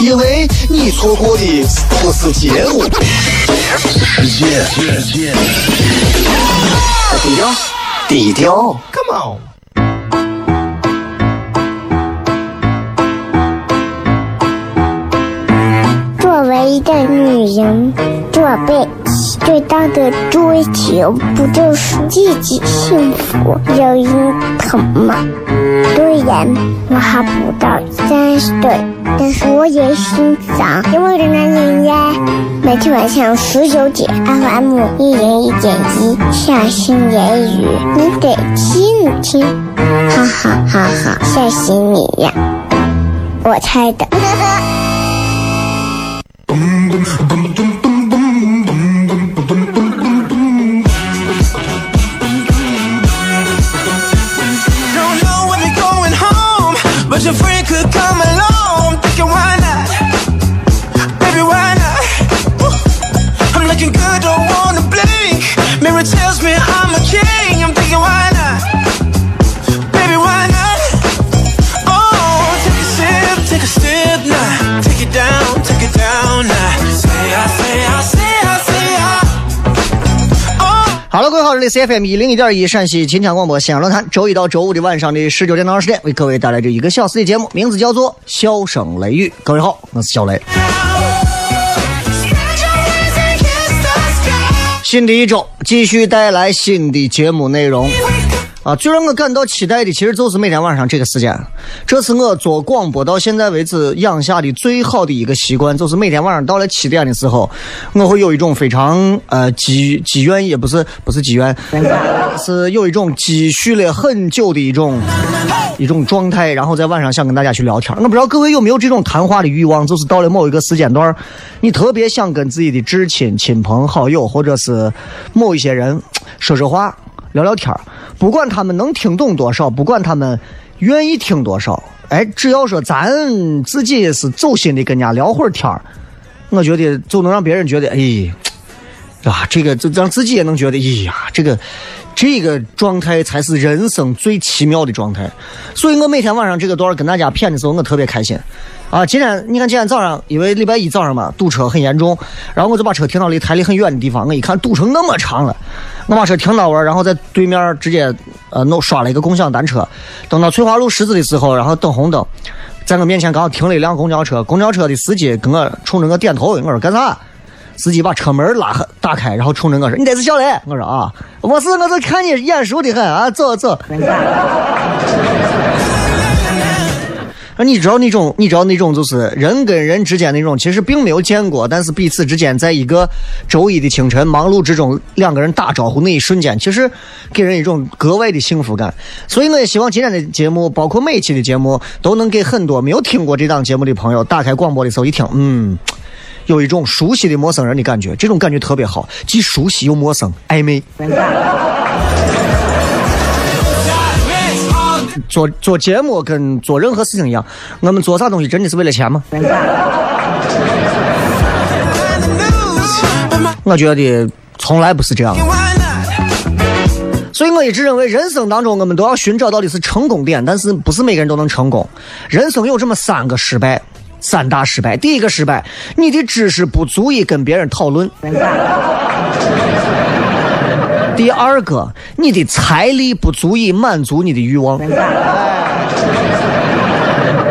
因为你错过的不是节目，是世界。低调，低调，Come on。作为一个女人，做背。最大的追求不就是自己幸福、有人疼吗？虽然我还不到三十岁，但是我也心脏因为的男人呀。每天晚上十九点，FM 一人一点一，下心言语，你得听听，哈哈哈哈，吓死你呀！我猜的。Hello，各位好，这 C F M 一零一点一陕西秦腔广播西安论坛，周一到周五的晚上的十九点到二十点，为各位带来这一个小时的节目，名字叫做《笑声雷雨》。各位好，我是小雷。新的一周，继续带来新的节目内容。啊，最让我感到期待的，其实就是每天晚上这个时间。这是我做广播到现在为止养下的最好的一个习惯，就是每天晚上到了七点的时候，我会有一种非常呃积积怨，也不是不是积怨，是有一种积蓄了很久的一种一种状态，然后在晚上想跟大家去聊天。我不知道各位有没有这种谈话的欲望，就是到了某一个时间段，你特别想跟自己的至亲、亲朋好友，或者是某一些人说说话。聊聊天不管他们能听懂多少，不管他们愿意听多少，哎，只要说咱自己是走心的跟人家聊会儿天儿我觉得就能让别人觉得，哎，啊，这个就让自己也能觉得，哎呀，这个这个状态才是人生最奇妙的状态。所以我每天晚上这个段儿跟大家谝的时候，我特别开心。啊，今天你看今天早上，因为礼拜一早上嘛，堵车很严重，然后我就把车停到离台里很远的地方。我一看堵成那么长了，我把车停到那儿，然后在对面直接呃弄刷了一个共享单车。等到翠华路十字的时候，然后等红灯，在我面前刚好停了一辆公交车，公交车的司机跟我冲着我点头，我说干啥？司机把车门拉打开，然后冲着我说：“你这是小雷。”我说：“啊，我是，我是看你眼熟的很啊，走走。”那你知道那种，你知道那种，就是人跟人之间那种，其实并没有见过，但是彼此之间在一个周一的清晨忙碌之中，两个人打招呼那一瞬间，其实给人一种格外的幸福感。所以我也希望今天的节目，包括每一期的节目，都能给很多没有听过这档节目的朋友，打开广播的时候一听，嗯，有一种熟悉的陌生人的感觉，这种感觉特别好，既熟悉又陌生，暧昧。做做节目跟做任何事情一样，我们做啥东西真的是为了钱吗？我觉得从来不是这样的。所以我一直认为，人生当中我们都要寻找到的是成功点，但是不是每个人都能成功。人生有这么三个失败，三大失败。第一个失败，你的知识不足以跟别人讨论。第二个，你的财力不足以满足你的欲望。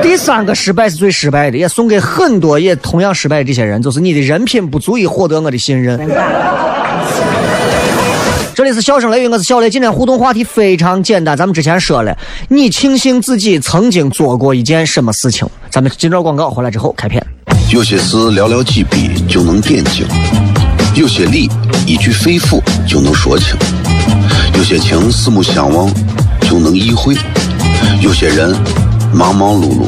第三个失败是最失败的，也送给很多也同样失败的这些人，就是你的人品不足以获得我的信任。这里是笑声雷雨，我是小雷。今天互动话题非常简单，咱们之前说了，你庆幸自己曾经做过一件什么事情？咱们进段广告回来之后开片。有些事寥寥几笔就能点睛。有些理一句肺腑就能说清，有些情四目相望就能意会，有些人忙忙碌碌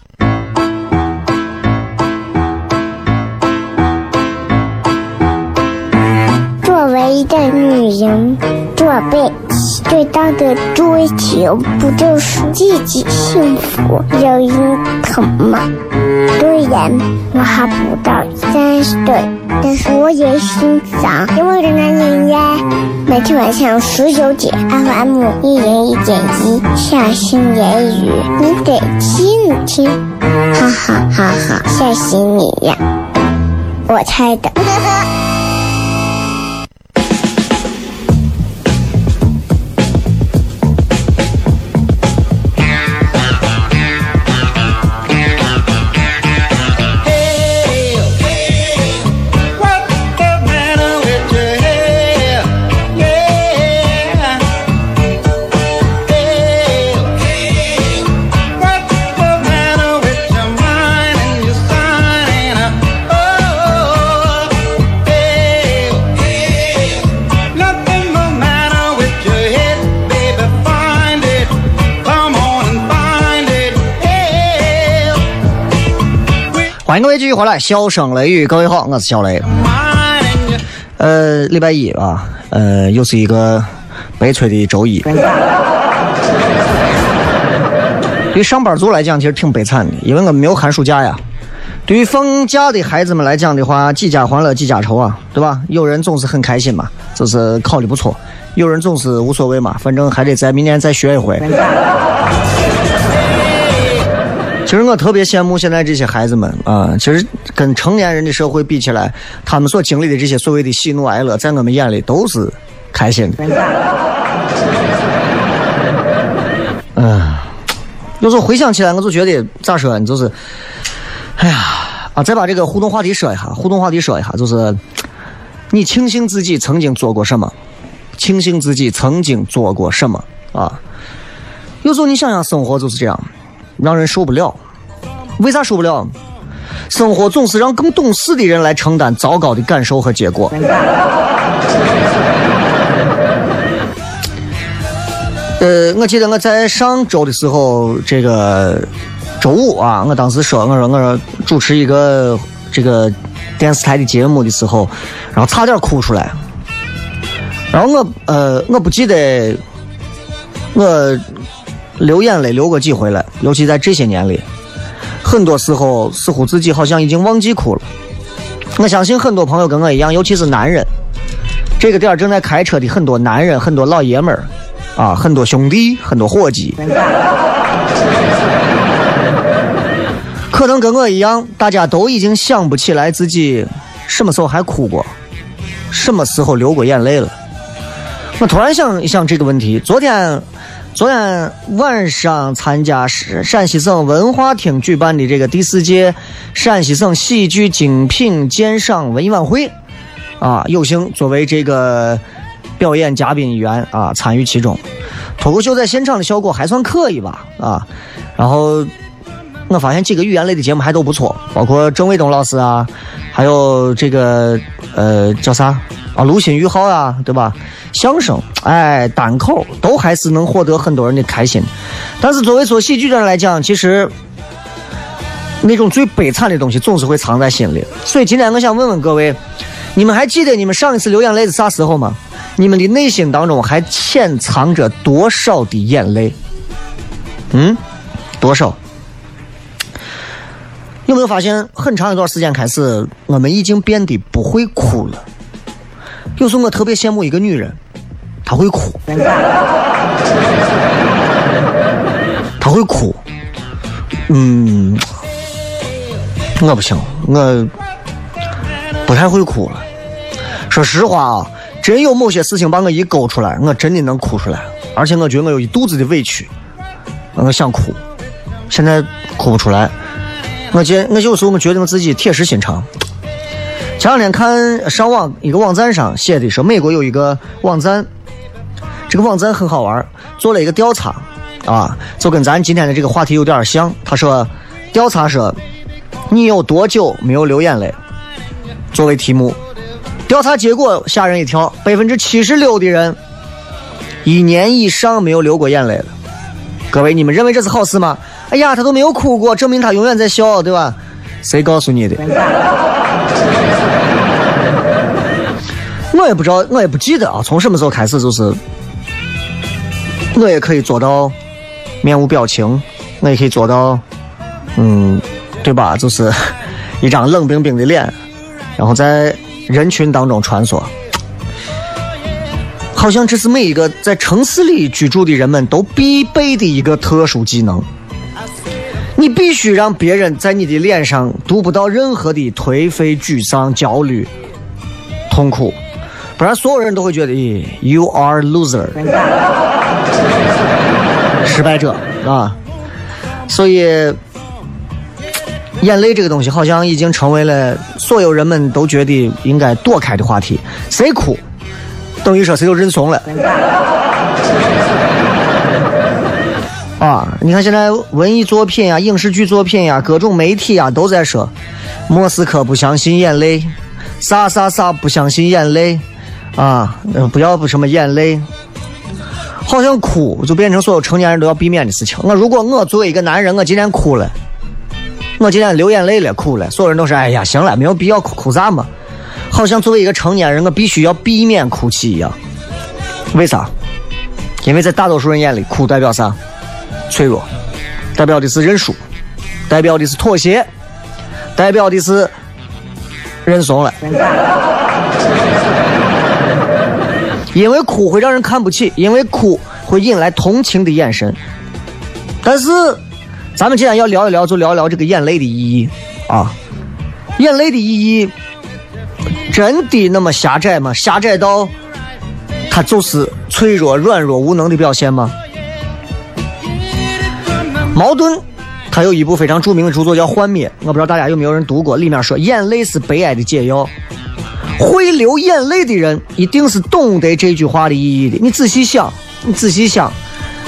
一个女人，做背最大的追求不就是自己幸福、有人疼吗？虽然我还不到三十岁，但是我也心脏因为的男人呀。每天晚上十九点，FM 一人一点一，下心言语，你得听听，哈哈哈哈，吓死你呀！我猜的。欢迎各位继续回来，笑声雷雨，各位好，我是小雷。呃，礼拜一啊，呃，又是一个悲催的周一。对上班族来讲，其实挺悲惨的，因为我们没有寒暑假呀。对于放假的孩子们来讲的话，几家欢乐几家愁啊，对吧？有人总是很开心嘛，就是考的不错；有人总是无所谓嘛，反正还得在明年再学一回。其实我特别羡慕现在这些孩子们啊！其实跟成年人的社会比起来，他们所经历的这些所谓的喜怒哀乐，在我们眼里都是开心的。嗯，有时候回想起来，我就觉得咋说呢？就是，哎呀啊！再把这个互动话题说一下，互动话题说一下，就是你庆幸自己曾经做过什么？庆幸自己曾经做过什么啊？有时候你想想，生活就是这样。让人受不了，为啥受不了？生活总是让更懂事的人来承担糟糕的感受和结果。呃，我记得我在上周的时候，这个周五啊，我当时说，我说我说主持一个这个电视台的节目的时候，然后差点哭出来。然后我呃，我不记得我。流眼泪流过几回了，尤其在这些年里，很多时候似乎自己好像已经忘记哭了。我相信很多朋友跟我一样，尤其是男人，这个点儿正在开车的很多男人、很多老爷们儿啊，很多兄弟、很多伙计，可能跟我一样，大家都已经想不起来自己什么时候还哭过，什么时候流过眼泪了。我突然想一想这个问题，昨天。昨天晚上参加陕陕西省文化厅举办的这个第四届陕西省喜剧精品鉴赏文艺晚会，啊，有幸作为这个表演嘉宾一员啊参与其中。脱口秀在现场的效果还算可以吧，啊，然后我发现几个语言类的节目还都不错，包括郑卫东老师啊，还有这个呃叫啥？啊，卢鑫宇浩呀，对吧？相声，哎，单口都还是能获得很多人的开心。但是作为做喜剧的人来讲，其实那种最悲惨的东西总是会藏在心里。所以今天我想问问各位，你们还记得你们上一次流眼泪是啥时候吗？你们的内心当中还潜藏着多少的眼泪？嗯，多少？有没有发现，很长一段时间开始，我们已经变得不会哭了？有时候我特别羡慕一个女人，她会哭，她会哭，嗯，我不行，我不太会哭了。说实话啊，真有某些事情把我一勾出来，我真的能哭出来，而且我觉得我有一肚子的委屈，我想哭，现在哭不出来。我觉我有时候我觉得我自己铁石心肠，前两天看上网一个网站上写的说，美国有一个网站，这个网站很好玩，做了一个调查，啊，就跟咱今天的这个话题有点像。他说，调查说，你有多久没有流眼泪？作为题目，调查结果吓人一跳，百分之七十六的人一年以上没有流过眼泪了。各位，你们认为这是好事吗？哎呀，他都没有哭过，证明他永远在笑，对吧？谁告诉你的？我也不知道，我也不记得啊。从什么时候开始，就是我也可以做到面无表情，我也可以做到，嗯，对吧？就是一张冷冰冰的脸，然后在人群当中穿梭，好像这是每一个在城市里居住的人们都必备的一个特殊技能。你必须让别人在你的脸上读不到任何的颓废、沮丧、焦虑、痛苦，不然所有人都会觉得，咦，you are loser，失败者啊。所以，眼泪这个东西好像已经成为了所有人们都觉得应该躲开的话题。谁哭，等于说谁都认怂了。啊，你看现在文艺作品呀、影视剧作品呀、各种媒体呀都在说，莫斯科不相信眼泪，啥啥啥不相信眼泪，啊，不要不什么眼泪，好像哭就变成所有成年人都要避免的事情。我如果我作为一个男人，我今天哭了，我今天流眼泪了，哭了，所有人都说，哎呀，行了，没有必要哭，哭啥嘛？好像作为一个成年人，我必须要避免哭泣一样。为啥？因为在大多数人眼里，哭代表啥？脆弱，代表的是认输，代表的是妥协，代表的是认怂了。因为哭会让人看不起，因为哭会引来同情的眼神。但是，咱们今天要聊一聊，就聊一聊这个眼泪的意义啊！眼泪的意义真的那么狭窄吗？狭窄到它就是脆弱、软弱、无能的表现吗？矛盾，他有一部非常著名的著作叫《幻灭》，我不知道大家有没有人读过。里面说，眼泪是悲哀的解药。会流眼泪的人，一定是懂得这句话的意义的。你仔细想，你仔细想，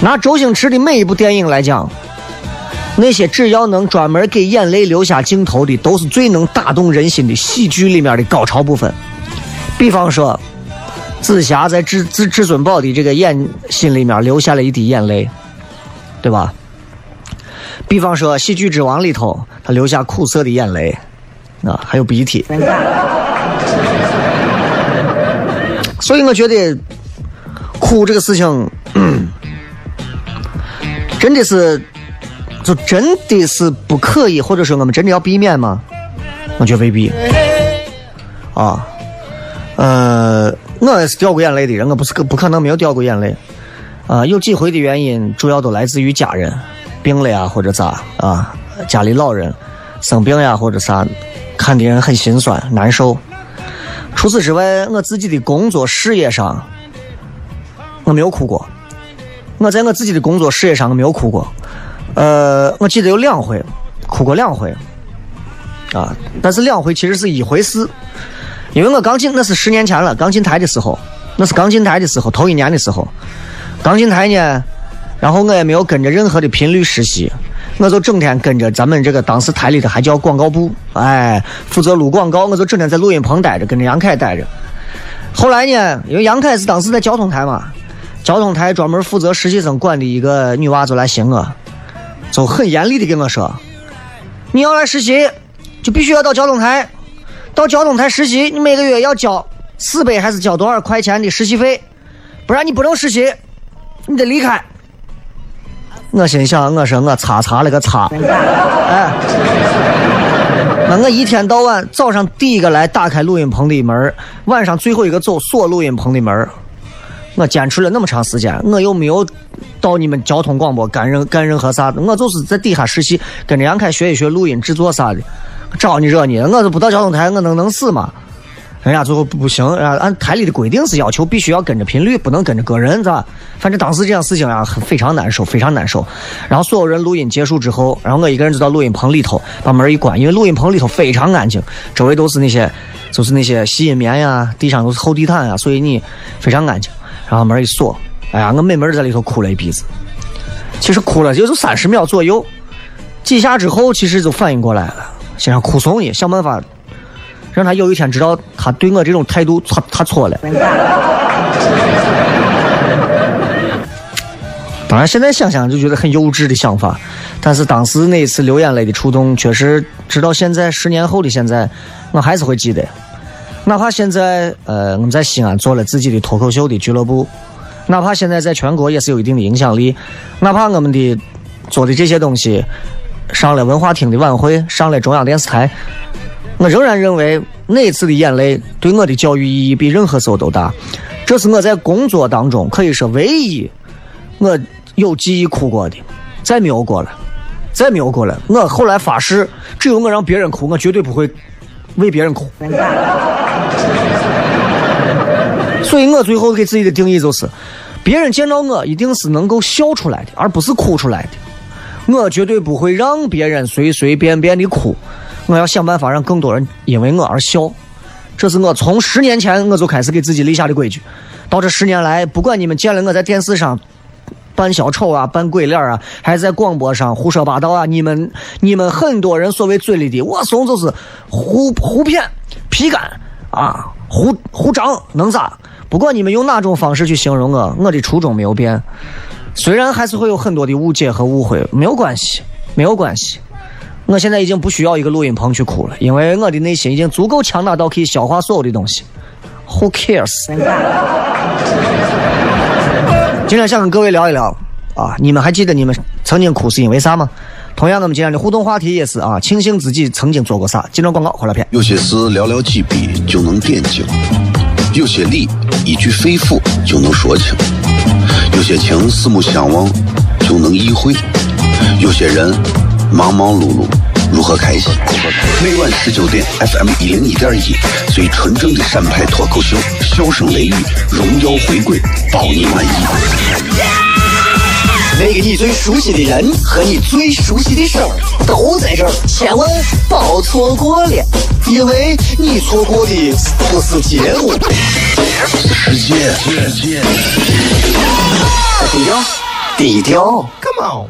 拿周星驰的每一部电影来讲，那些只要能专门给眼泪留下镜头的，都是最能打动人心的喜剧里面的高潮部分。比方说，紫霞在至至至尊宝的这个眼心里面留下了一滴眼泪，对吧？比方说，《喜剧之王》里头，他流下苦涩的眼泪，啊，还有鼻涕。所以我觉得，哭这个事情，真的是，就真的是不可以，或者说我们真的要避免吗？我觉得未必。啊，呃，我也是掉过眼泪的人，我不是不可能没有掉过眼泪。啊，有几回的原因，主要都来自于家人。病了呀，或者咋啊？家里老人生病呀，或者啥，看的人很心酸难受。除此之外，我自己的工作事业上，我没有哭过。我在我自己的工作事业上，我没有哭过。呃，我记得有两回，哭过两回。啊，但是两回其实是一回事，因为我刚进那是十年前了，刚进台的时候，那是刚进台的时候，头一年的时候，刚进台呢。然后我也没有跟着任何的频率实习，我就整天跟着咱们这个当时台里头还叫广告部，哎，负责录广告，我就整天在录音棚待着，跟着杨凯待着。后来呢，因为杨凯是当时在交通台嘛，交通台专门负责实习生管的一个女娃就来寻我，就很严厉的跟我说：“你要来实习，就必须要到交通台，到交通台实习，你每个月要交四百还是交多少块钱的实习费，不然你不能实习，你得离开。”我心想，我说我擦擦了个擦，哎，那我一天到晚早上第一个来打开录音棚的门，晚上最后一个走锁录音棚的门。我坚持了那么长时间，我又没有到你们交通广播干任干任何啥，我就是在底下实习，跟着杨凯学一学录音制作啥的，招你惹你了？我都不到交通台，我能能死吗？人家最后不不行，啊，按台里的规定是要求必须要跟着频率，不能跟着个人，是吧？反正当时这样事情啊，非常难受，非常难受。然后所有人录音结束之后，然后我一个人就到录音棚里头，把门一关，因为录音棚里头非常安静，周围都是那些，就是那些吸音棉呀，地上都是厚地毯啊，所以你非常安静。然后门一锁，哎呀，我美妹在里头哭了一鼻子。其实哭了也就三十秒左右，几下之后，其实就反应过来了，想哭送你，想办法。让他有一天知道他对我这种态度，他他错了。当然，现在想想就觉得很幼稚的想法，但是当时那一次流眼泪的触动，确实直到现在十年后的现在，我还是会记得。哪怕现在呃我们在西安做了自己的脱口秀的俱乐部，哪怕现在在全国也是有一定的影响力，哪怕我们的做的这些东西上了文化厅的晚会，上了中央电视台。我仍然认为那次的眼泪对我的教育意义比任何时候都大。这是我在工作当中可以说唯一我有记忆哭过的，再没有过了，再没有过了。我后来发誓，只有我让别人哭，我绝对不会为别人哭。所以我最后给自己的定义就是：别人见到我一定是能够笑出来的，而不是哭出来的。我绝对不会让别人随随便便的哭。我要想办法让更多人因为我而笑，这是我从十年前我就开始给自己立下的规矩。到这十年来，不管你们见了我在电视上扮小丑啊、扮鬼脸啊，还是在广播上胡说八道啊，你们、你们很多人所谓嘴里的我怂就是胡胡骗、皮干啊、胡胡张，能咋？不管你们用哪种方式去形容我，我的初衷没有变。虽然还是会有很多的误解和误会，没有关系，没有关系。我现在已经不需要一个录音棚去哭了，因为我的内心已经足够强大到可以消化所有的东西。Who cares？今天想跟各位聊一聊啊，你们还记得你们曾经哭是因为啥吗？同样，我们今天的互动话题也是啊，庆幸自己曾经做过啥。今朝广告，回来片。有些事寥寥几笔就能点睛，有些理一句肺腑就能说清，有些情四目相望就能意会，有些人。忙忙碌碌，如何开心？每晚十九点，FM 一零一点一，最纯正的陕派脱口秀，笑声雷雨，荣耀回归，保你满意。那个你最熟悉的人和你最熟悉的事儿都在这儿，千万别错过了，因为你错过的不是节目，世界。低调，低调，Come on。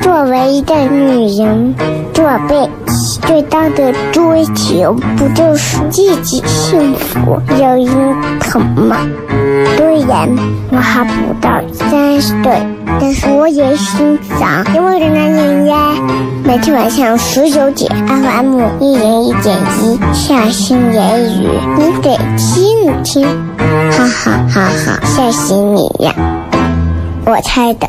作为一个女人这辈子最大的追求，不就是自己幸福、有人疼吗？虽然我还不到三十岁，但是我也心脏因为的男人呀。每天晚上十九点，FM 一人一点一，下心言语，你得听听，哈哈哈哈，吓死你呀！我猜的。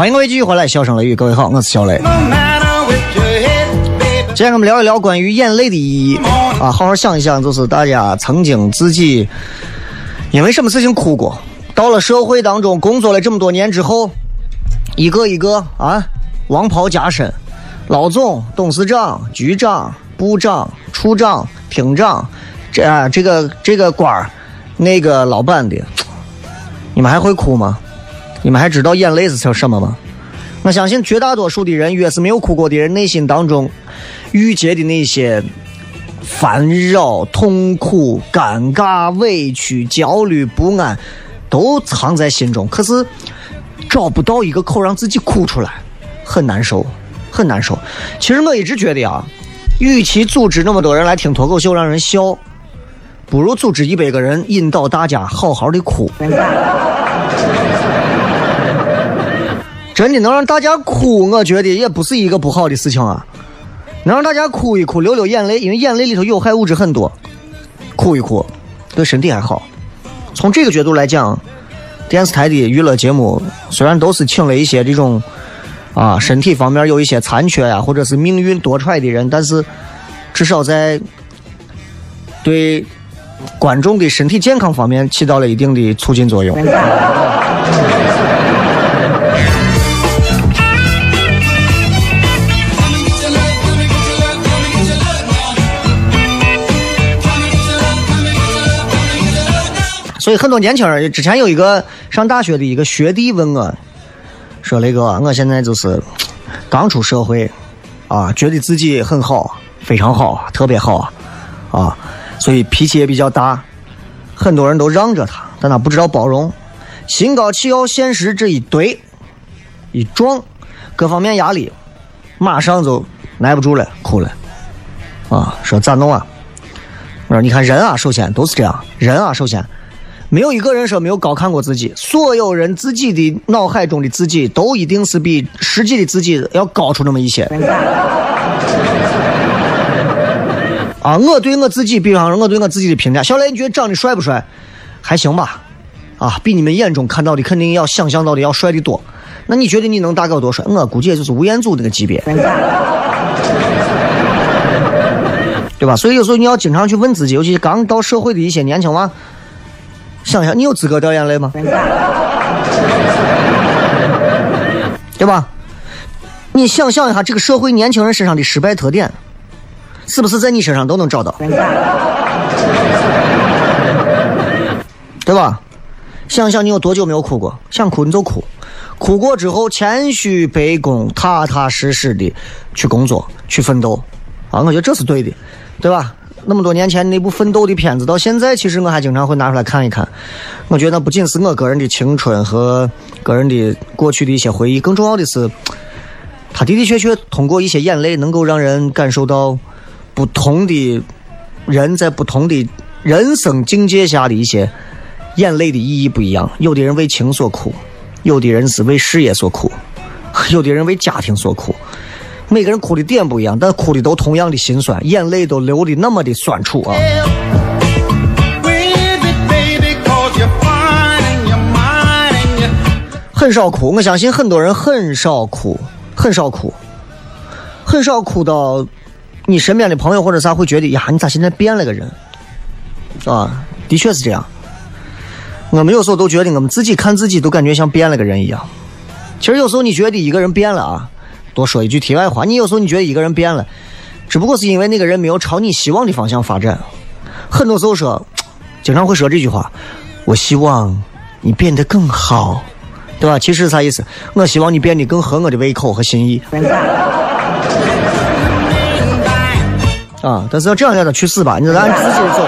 欢迎各位继续回来，笑声雷雨，各位好，我是小雷。今天我们聊一聊关于眼泪的意义啊，好好想一想，就是大家曾经自己因为什么事情哭过？到了社会当中工作了这么多年之后，一个一个啊，王袍加身，老总、董事长、局长、部长、处长、厅长，这啊这个这个官儿，那个老板的，你们还会哭吗？你们还知道眼泪是叫什么吗？我相信绝大多数的人，越是没有哭过的人，内心当中郁结的那些烦扰、痛苦、尴尬、委屈、焦虑、不安，都藏在心中。可是找不到一个口让自己哭出来，很难受，很难受。其实我一直觉得啊，与其组织那么多人来听脱口秀让人笑，不如组织一百个人引导大家好好的哭。真的能让大家哭，我觉得也不是一个不好的事情啊。能让大家哭一哭，流流眼泪，因为眼泪里头有害物质很多，哭一哭对身体还好。从这个角度来讲，电视台的娱乐节目虽然都是请了一些这种啊身体方面有一些残缺呀，或者是命运多舛的人，但是至少在对观众的身体健康方面起到了一定的促进作用。所以很多年轻人，之前有一个上大学的一个学弟问我，说雷哥我现在就是刚出社会，啊，觉得自己很好，非常好，特别好啊，啊，所以脾气也比较大，很多人都让着他，但他不知道包容，心高气傲，现实这一堆一撞，各方面压力，马上就耐不住了，哭了，啊，说咋弄啊？我说你看人啊，首先都是这样，人啊，首先。没有一个人说没有高看过自己，所有人自己的脑海中的自己都一定是比实际的自己要高出那么一些。啊，我对我自己，比方说我对我自己的评价，小雷，你觉得长得帅不帅？还行吧。啊，比你们眼中看到的肯定要想象到的要帅的多。那你觉得你能大概多帅？我估计也就是吴彦祖那个级别，对吧？所以有时候你要经常去问自己，尤其刚到社会的一些年轻娃。想想，你有资格掉眼泪吗？对吧？你想象一下，这个社会年轻人身上的失败特点，是不是在你身上都能找到？对吧？想想你有多久没有哭过？想哭你就哭，哭过之后谦虚卑躬，踏踏实实的去工作，去奋斗。啊，我觉得这是对的，对吧？那么多年前那部奋斗的片子，到现在其实我还经常会拿出来看一看。我觉得不仅是我个人的青春和个人的过去的一些回忆，更重要的是，他的的确确通过一些眼泪，能够让人感受到不同的人在不同的人生境界下的一些眼泪的意义不一样。有的人为情所苦，有的人是为事业所苦，有的人为家庭所苦。每个人哭的点不一样，但哭的都同样的心酸，眼泪都流的那么的酸楚啊！很少哭，我相信很多人很少哭，很少哭，很少哭到你身边的朋友或者啥会觉得呀，你咋现在变了个人？啊，的确是这样。我们有时候都觉得我们自己看自己都感觉像变了个人一样。其实有时候你觉得一个人变了啊。多说一句题外话，你有时候你觉得一个人变了，只不过是因为那个人没有朝你希望的方向发展。很多时候说，经常会说这句话：“我希望你变得更好，对吧？”其实啥意思？我希望你变得更合我的胃口和心意。啊！但是要这样让他去死吧，你就按自己走。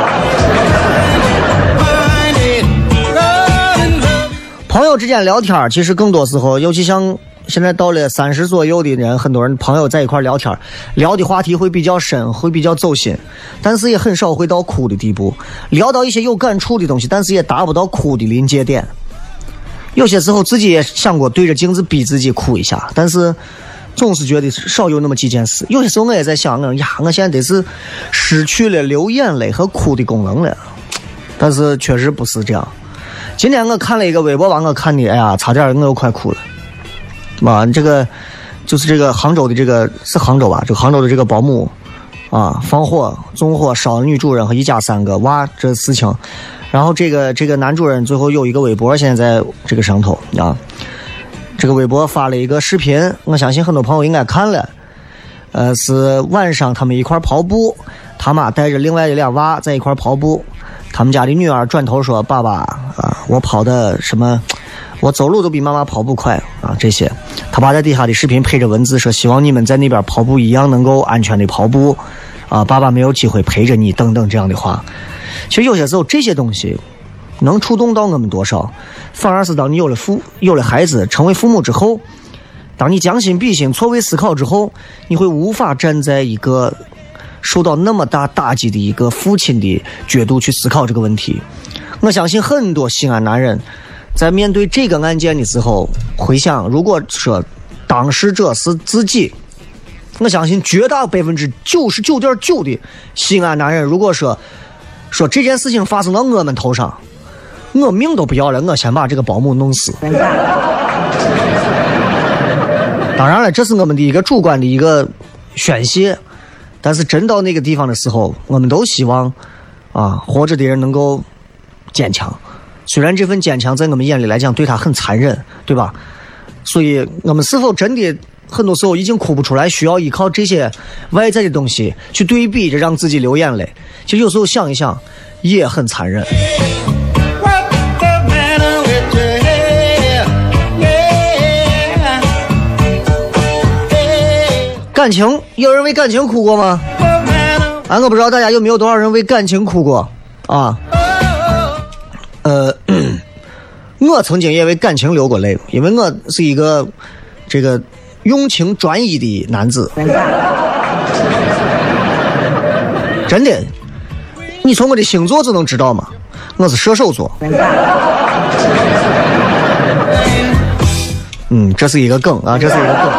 朋友之间聊天，其实更多时候，尤其像。现在到了三十左右的人，很多人朋友在一块聊天，聊的话题会比较深，会比较走心，但是也很少会到哭的地步。聊到一些有感触的东西，但是也达不到哭的临界点。有些时候自己也想过对着镜子逼自己哭一下，但是总是觉得少有那么几件事。有些时候我也在想，我呀，我现在得是失去了流眼泪和哭的功能了。但是确实不是这样。今天我看了一个微博，把我看的，哎呀，差点我又快哭了。妈，这个就是这个杭州的这个是杭州吧？这个杭州的这个保姆啊，放火纵火烧女主人和一家三个娃这事情，然后这个这个男主人最后有一个微博，现在在这个上头啊，这个微博发了一个视频，我相信很多朋友应该看了，呃，是晚上他们一块跑步，他妈带着另外的俩娃在一块跑步，他们家的女儿转头说：“爸爸啊，我跑的什么？”我走路都比妈妈跑步快啊！这些，他爸在底下的视频配着文字说：“希望你们在那边跑步一样能够安全的跑步，啊，爸爸没有机会陪着你，等等这样的话。”其实有些时候这些东西能触动到我们多少，反而是当你有了父、有了孩子，成为父母之后，当你将心比心、错位思考之后，你会无法站在一个受到那么大打击的一个父亲的角度去思考这个问题。我相信很多西安男人。在面对这个案件的时候，回想，如果说当事者是自己，我相信绝大百分之九十九点九的西安男人，如果说说这件事情发生到我们头上，我命都不要了，我先把这个保姆弄死。当然了，这是我们的一个主观的一个宣泄，但是真到那个地方的时候，我们都希望啊，活着的人能够坚强。虽然这份坚强在我们眼里来讲对他很残忍，对吧？所以，我们是否真的很多时候已经哭不出来，需要依靠这些外在的东西去对比着让自己流眼泪？其实有时候想一想，也很残忍。感情，有人为感情哭过吗？啊，我不知道大家有没有多少人为感情哭过啊？我曾经也为感情流过泪，因为我是一个这个用情专一的男子。真的，你从我的星座就能知道吗？我是射手座。嗯，这是一个梗啊，这是一个梗。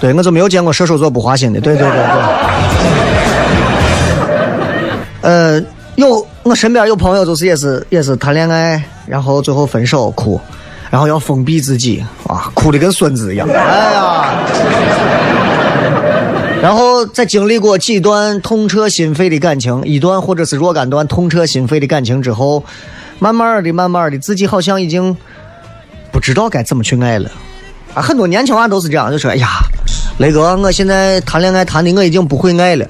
对，我就没有见过射手座不花心的。对对对对。呃，有我身边有朋友，就是也是也是谈恋爱，然后最后分手哭，然后要封闭自己啊，哭的跟孙子一样。哎呀！然后在经历过几段痛彻心扉的感情，一段或者是若干段痛彻心扉的感情之后，慢慢的、慢慢的，自己好像已经不知道该怎么去爱了。啊，很多年轻娃都是这样，就说：“哎呀，雷哥，我现在谈恋爱谈的我已经不会爱了。”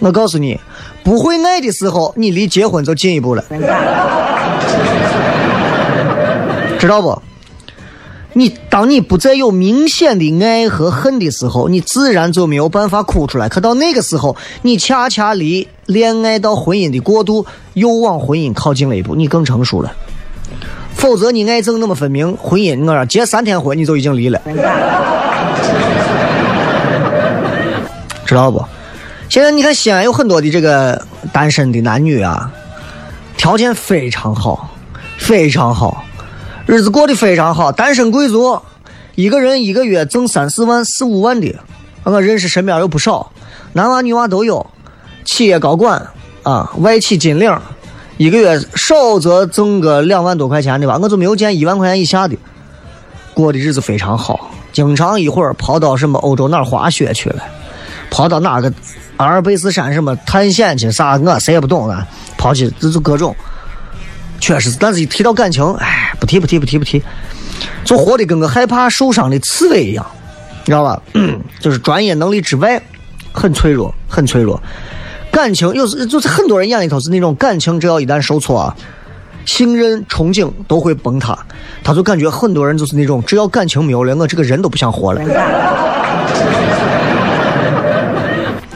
我告诉你，不会爱的时候，你离结婚就进一步了，知道不？你当你不再有明显的爱和恨的时候，你自然就没有办法哭出来。可到那个时候，你恰恰离恋爱到婚姻的过渡又往婚姻靠近了一步，你更成熟了。否则，你爱憎那么分明，婚姻我说结三天婚你就已经离了，知道不？现在你看西安有很多的这个单身的男女啊，条件非常好，非常好，日子过得非常好，单身贵族，一个人一个月挣三四万、四五万的，我认识身边有不少，男娃女娃都有，企业高管啊，外企金领。一个月少则挣个两万多块钱的吧，我就没有见一万块钱以下的，过的日子非常好，经常一会儿跑到什么欧洲哪儿滑雪去了，跑到哪个阿尔卑斯山什么探险去啥，我谁也不懂啊，跑去这就各种，确实，但是一提到感情，哎，不提不提不提不提，就活的跟个害怕受伤的刺猬一样，你知道吧？就是专业能力之外，很脆弱，很脆弱。感情有时就是很多人眼里头是那种感情，只要一旦受挫啊，信任、憧憬都会崩塌。他就感觉很多人就是那种，只要感情没有了，我这个人都不想活了，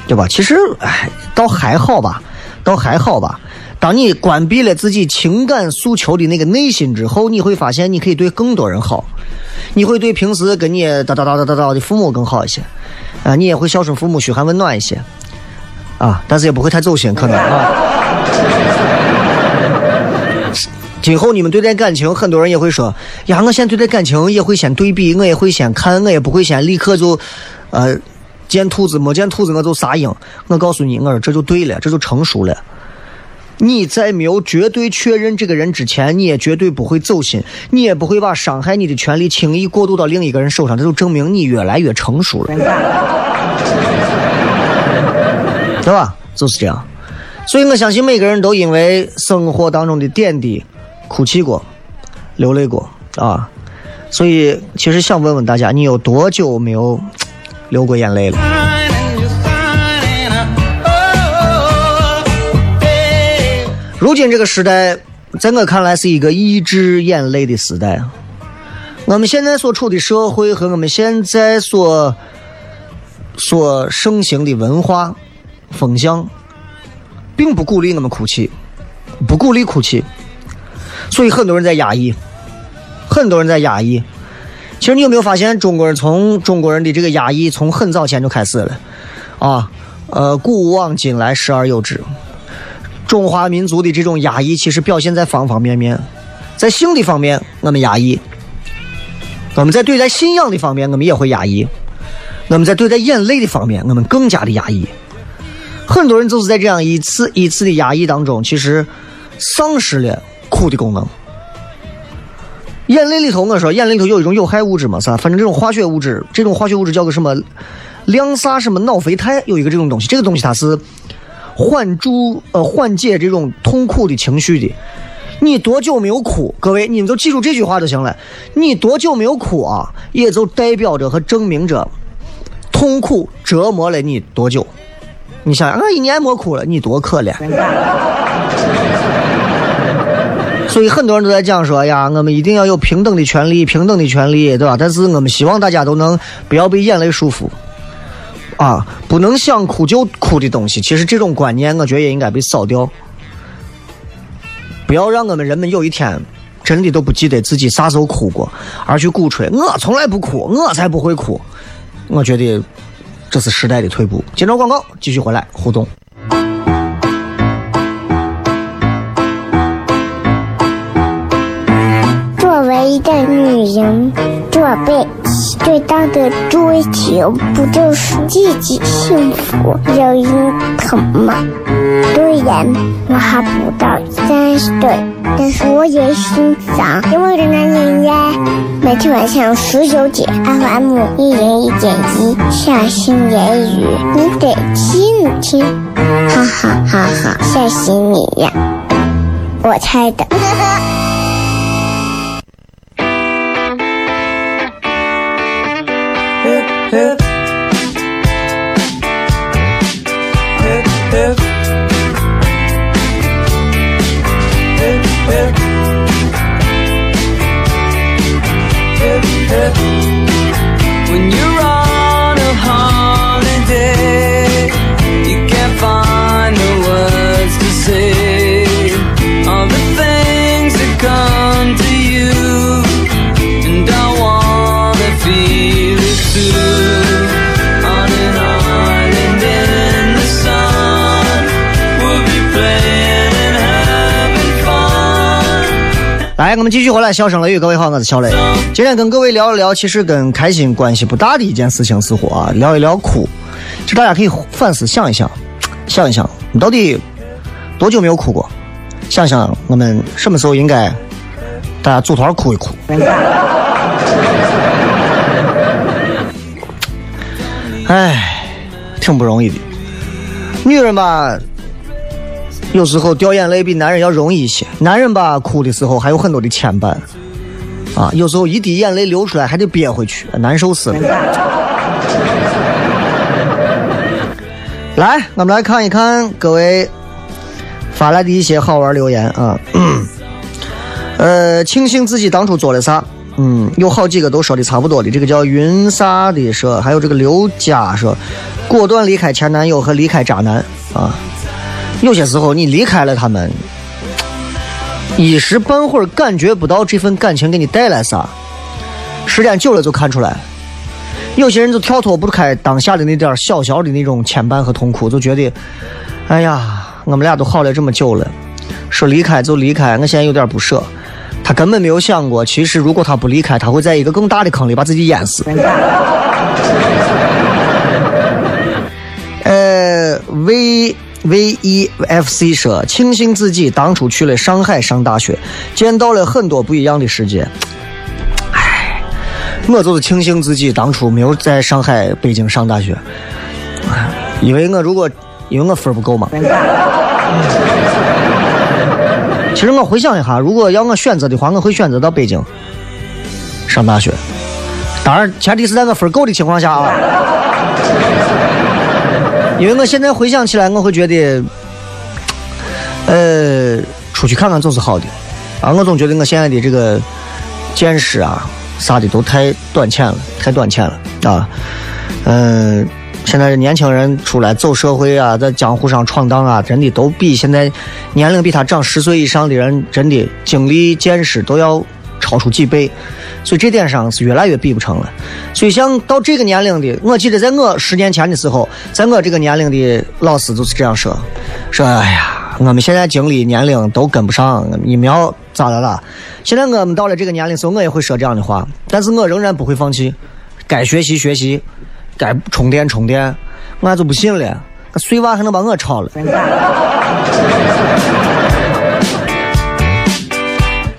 对吧？其实，哎，倒还好吧，倒还好吧。当你关闭了自己情感诉求的那个内心之后，你会发现你可以对更多人好，你会对平时跟你哒哒哒哒哒哒的父母更好一些，啊，你也会孝顺父母、嘘寒问暖一些。啊，但是也不会太走心，可能啊。今后你们对待感情，很多人也会说：“呀，我现在对待感情也会先对比，我也会先看，我也不会先立刻就，呃，见兔子没见兔子我就撒鹰。”我告诉你，我说这就对了，这就成熟了。你在没有绝对确认这个人之前，你也绝对不会走心，你也不会把伤害你的权利轻易过渡到另一个人手上，这就证明你越来越成熟了。对吧？就是这样，所以我相信每个人都因为生活当中的点滴哭泣过、流泪过啊。所以，其实想问问大家，你有多久没有流过眼泪了？如今这个时代，在我看来是一个抑制眼泪的时代。我们现在所处的社会和我们现在所所盛行的文化。风向并不鼓励我们哭泣，不鼓励哭泣，所以很多人在压抑，很多人在压抑。其实你有没有发现，中国人从中国人的这个压抑从很早前就开始了啊？呃，古往今来，时而有之。中华民族的这种压抑，其实表现在方方面面。在性的方面，我们压抑；我们在对待信仰的方面，我们也会压抑；我们在对待眼泪的方面，我们更加的压抑。很多人就是在这样一次一次的压抑当中，其实丧失了哭的功能。眼泪里头，我说眼泪里头有一种有害物质嘛，是吧？反正这种化学物质，这种化学物质叫个什么？亮啥什么脑啡肽？有一个这种东西，这个东西它是缓助呃缓解这种痛苦的情绪的。你多久没有哭？各位，你们就记住这句话就行了。你多久没有哭啊？也就代表着和证明着痛苦折磨。了你多久。你想想，我一年没哭了，你多可怜。所以很多人都在讲说呀，我们一定要有平等的权利，平等的权利，对吧？但是我们希望大家都能不要被眼泪束缚，啊，不能想哭就哭的东西。其实这种观念，我觉得也应该被扫掉。不要让我们人们有一天真的都不记得自己啥时候哭过，而去鼓吹我从来不哭，我才不会哭。我觉得这是时代的退步。接着广告，继续回来互动。的女人，做背最大的追求不就是自己幸福、有人疼吗？虽然我还不到三十岁，但是我也心脏因为的男人呀。每天晚上十九点，FM 一人一点一，下心言语，你得听听，哈哈哈哈，吓死你呀！我猜的。来，我们继续回来，笑声雷雨，各位好，我是小雷。今天跟各位聊一聊，其实跟开心关系不大的一件事情，似乎啊，聊一聊哭。其实大家可以反思想一想，想一想，你到底多久没有哭过？想想我们什么时候应该大家组团哭一哭。唉，挺不容易的。女人吧，有时候掉眼泪比男人要容易一些。男人吧，哭的时候还有很多的牵绊，啊，有时候一滴眼泪流出来还得憋回去，难受死了。来，我们来看一看各位发来的一些好玩留言啊。呃，庆幸自己当初做了啥。嗯，有好几个都说的差不多的。这个叫云啥的说，还有这个刘佳说，果断离开前男友和离开渣男啊。有些时候你离开了他们，一时半会儿感觉不到这份感情给你带来啥，时间久了就看出来。有些人就跳脱不开当下的那点小小的那种牵绊和痛苦，就觉得，哎呀，我们俩都好了这么久了，说离开就离开，我现在有点不舍。他根本没有想过，其实如果他不离开，他会在一个更大的坑里把自己淹死。V E F C 说，庆幸自己当初去了上海上大学，见到了很多不一样的世界。唉，我就是庆幸自己当初没有在上海、北京上大学，因为我如果因为我分不够嘛。其实我回想一下，如果要我选择的话，我会选择到北京上大学。当然，前提是在我分够的情况下啊。因为我现在回想起来，我会觉得，呃，出去看看总是好的。啊，我总觉得我现在的这个见识啊，啥的都太短浅了，太短浅了啊。嗯、现在年轻人出来走社会啊，在江湖上闯荡啊，真的都比现在年龄比他长十岁以上的人，真的经历见识都要超出几倍，所以这点上是越来越比不成了。所以像到这个年龄的，我记得在我十年前的时候，在我这个年龄的老师就是这样说，说哎呀，我们现在经历年龄都跟不上，你们要咋的了？现在我们到了这个年龄时候，我也会说这样的话，但是我仍然不会放弃，该学习学习，该充电充电，我就不信了，那碎娃还能把我超了。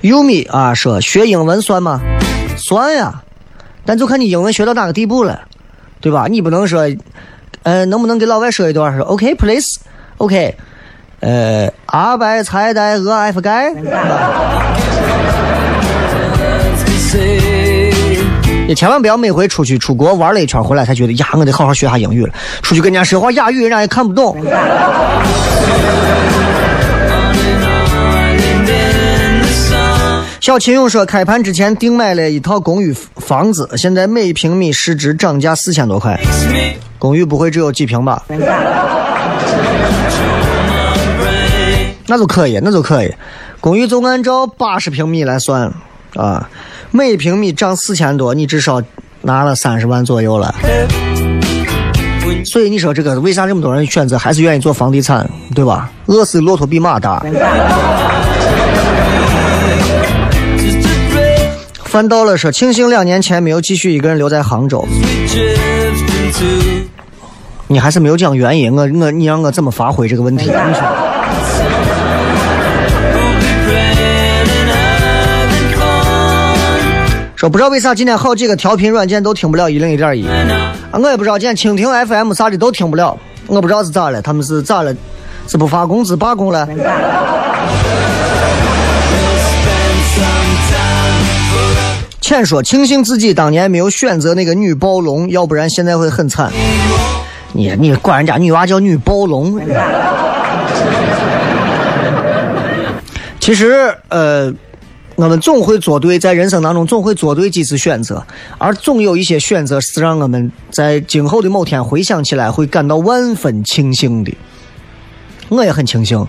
优米啊，说学英文算吗？算呀，但就看你英文学到哪个地步了，对吧？你不能说，呃，能不能给老外说一段？说 OK please，OK，、呃，阿白菜带鹅 F 盖，say 你千万不要每回出去出国玩了一圈回来才觉得呀，我得好好学下英语了。出去跟人家说话哑语，人家也看不懂。小秦勇说，开盘之前定买了一套公寓房子，现在每平米市值涨价四千多块。公寓不会只有几平吧？那就可以，那就可以。公寓就按照八十平米来算啊，每平米涨四千多，你至少拿了三十万左右了。所以你说这个为啥这么多人选择还是愿意做房地产，对吧？饿死骆驼比马大。翻到了说，庆幸两年前没有继续一个人留在杭州。你还是没有讲原因，我我你让我怎么发挥这个问题？你说.说不知道为啥今天好几个调频软件都听不了一零一点一，啊，我也不知道今天蜻蜓 FM 啥的都听不了，我不知道是咋了，他们是咋了？是不发工资罢工了？浅说庆幸自己当年没有选择那个女暴龙，要不然现在会很惨。你你管人家女娃叫女暴龙？其实呃。我们总会做对，在人生当中总会做对几次选择，而总有一些选择是让我们在今后的某天回想起来会感到万分庆幸的。我也很庆幸。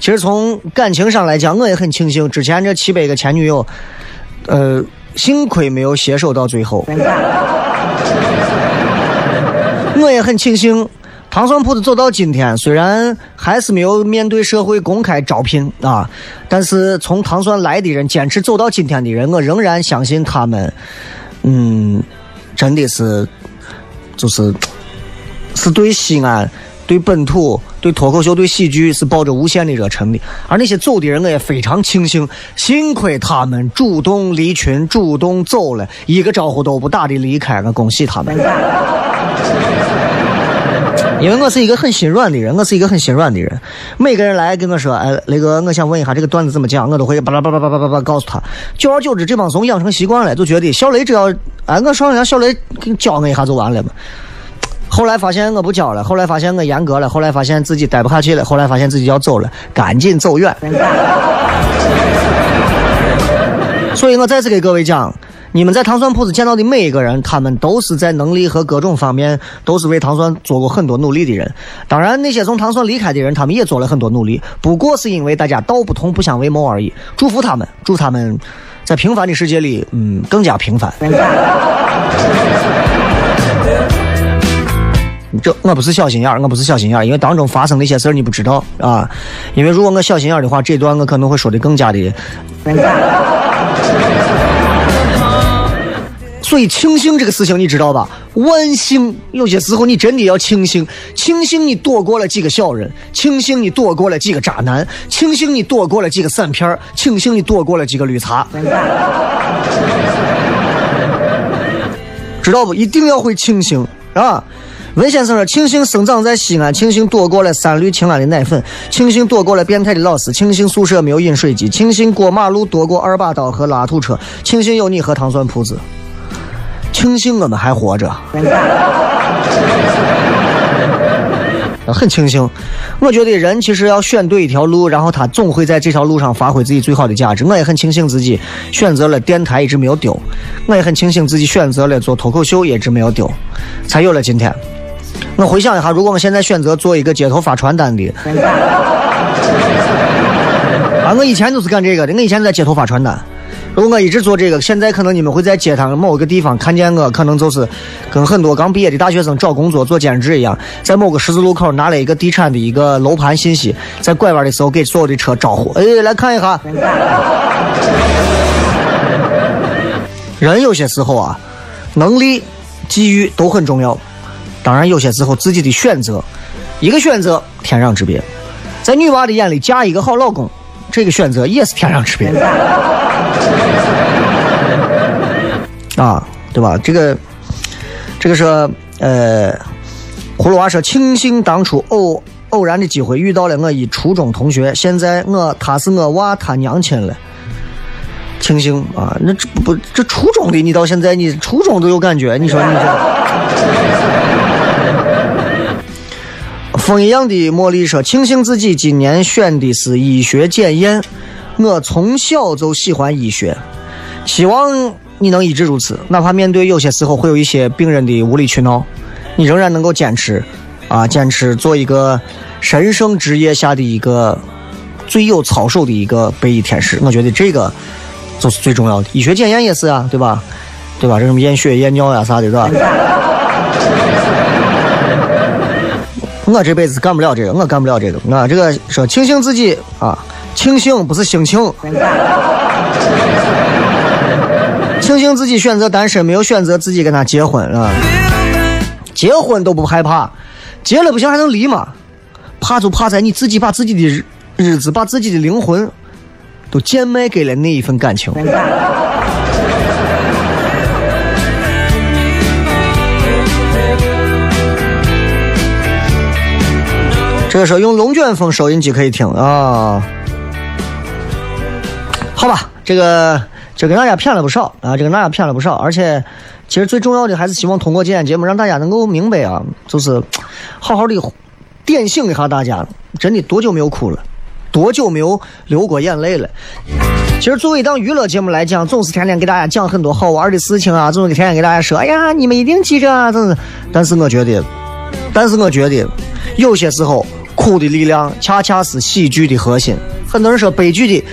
其实从感情上来讲，我也很庆幸之前这七百个前女友，呃，幸亏没有携手到最后。我也很庆幸，糖蒜铺子走到今天，虽然还是没有面对社会公开招聘啊，但是从糖蒜来的人，坚持走到今天的人，我仍然相信他们，嗯，真的是，就是，是对西安、对本土、对脱口秀、对喜剧是抱着无限的热忱的。而那些走的人，我也非常庆幸，幸亏他们主动离群、主动走了，一个招呼都不打的离开，我恭喜他们。因为我是一个很心软的人，我是一个很心软的人。每个人来跟我说，哎，雷哥，我想问一下这个段子怎么讲，我都会巴拉巴拉巴拉巴拉告诉他。久而久之，这帮怂养成习惯了，就觉得小雷只要哎我上让小雷给教我一下就完了嘛。后来发现我不教了，后来发现我严格了，后来发现自己待不下去了，后来发现自己要走了，赶紧走远。所以我再次给各位讲，你们在糖蒜铺子见到的每一个人，他们都是在能力和各种方面都是为糖蒜做过很多努力的人。当然，那些从糖蒜离开的人，他们也做了很多努力，不过是因为大家道不同不相为谋而已。祝福他们，祝他们在平凡的世界里，嗯，更加平凡。这我不是小心眼儿，我不是小心眼儿，因为当中发生的一些事儿你不知道啊。因为如果我小心眼儿的话，这段我可能会说的更加的。所以庆幸这个事情你知道吧？万幸，有些时候你真的要庆幸，庆幸你躲过了几个小人，庆幸你躲过了几个渣男，庆幸你躲过了几个散片儿，庆幸你躲过了几个绿茶。知道不？一定要会庆幸啊！文先生说：“庆幸生长在西安，庆幸躲过了三氯氰胺的奶粉，庆幸躲过了变态的老师，庆幸宿舍没有饮水机，庆幸过马路躲过二把刀和拉土车，庆幸有你和糖蒜铺子，庆幸我们还活着。”很庆幸，我觉得人其实要选对一条路，然后他总会在这条路上发挥自己最好的价值。我也很庆幸自己选择了电台，一直没有丢；我也很庆幸自己选择了做脱口秀，一直没有丢，才有了今天。我回想一下，如果我现在选择做一个街头发传单的，啊，我以前就是干这个的，我以前在街头发传单。如果我一直做这个，现在可能你们会在街上某一个地方看见我，可能就是跟很多刚毕业的大学生找工作做兼职一样，在某个十字路口拿了一个地产的一个楼盘信息，在拐弯的时候给所有的车招呼，哎，来看一下。人有些时候啊，能力、机遇都很重要，当然有些时候自己的选择，一个选择天壤之别。在女娃的眼里，嫁一个好老公，这个选择也是天壤之别。啊，对吧？这个，这个说呃，葫芦娃说，庆幸当初偶偶然的机会遇到了我一初中同学，现在我他是我娃他娘亲了。庆幸啊，那这不这初中的你到现在你初中都有感觉，你说你这。风一样的茉莉说：“庆幸自己今年选的是医学检验，我从小就喜欢医学，希望你能一直如此，哪怕面对有些时候会有一些病人的无理取闹，你仍然能够坚持，啊，坚持做一个神圣职业下的一个最有操守的一个白衣天使。我觉得这个就是最重要的。医学检验也是啊，对吧？对吧？这什么验血、验尿呀啥的，对吧？我这辈子干不了这个，我干不了这个。我这个说庆幸自己啊，庆幸不是心情，庆幸自己选择单身，没有选择自己跟他结婚啊。结婚都不害怕，结了不行还能离吗？怕就怕在你自己把自己的日日子，把自己的灵魂都贱卖给了那一份感情。这个时候用龙卷风收音机可以听啊。好吧，这个这跟大家骗了不少啊，这跟大家骗了不少，而且其实最重要的还是希望通过今天节目让大家能够明白啊，就是好好的点醒一下大家，真的多久没有哭了，多久没有流过眼泪了。其实作为一档娱乐节目来讲，总是天天给大家讲很多好玩的事情啊，总是天天给大家说，哎呀，你们一定记着啊，真是。但是我觉得，但是我觉得有些时候哭的力量恰恰是喜剧的核心。很多人说悲剧的。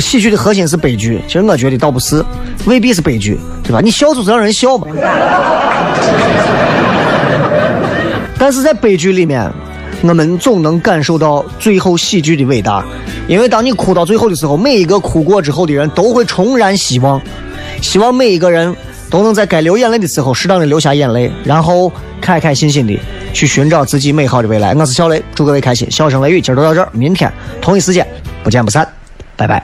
喜剧的核心是悲剧，其实我觉得倒不是，未必是悲剧，对吧？你笑就是让人笑嘛。但是在悲剧里面，我们总能感受到最后喜剧的伟大，因为当你哭到最后的时候，每一个哭过之后的人都会重燃希望，希望每一个人都能在该流眼泪的时候适当的流下眼泪，然后开开心心的去寻找自己美好的未来。我是小雷，祝各位开心。笑声雷雨，今儿就到这儿，明天同一时间不见不散，拜拜。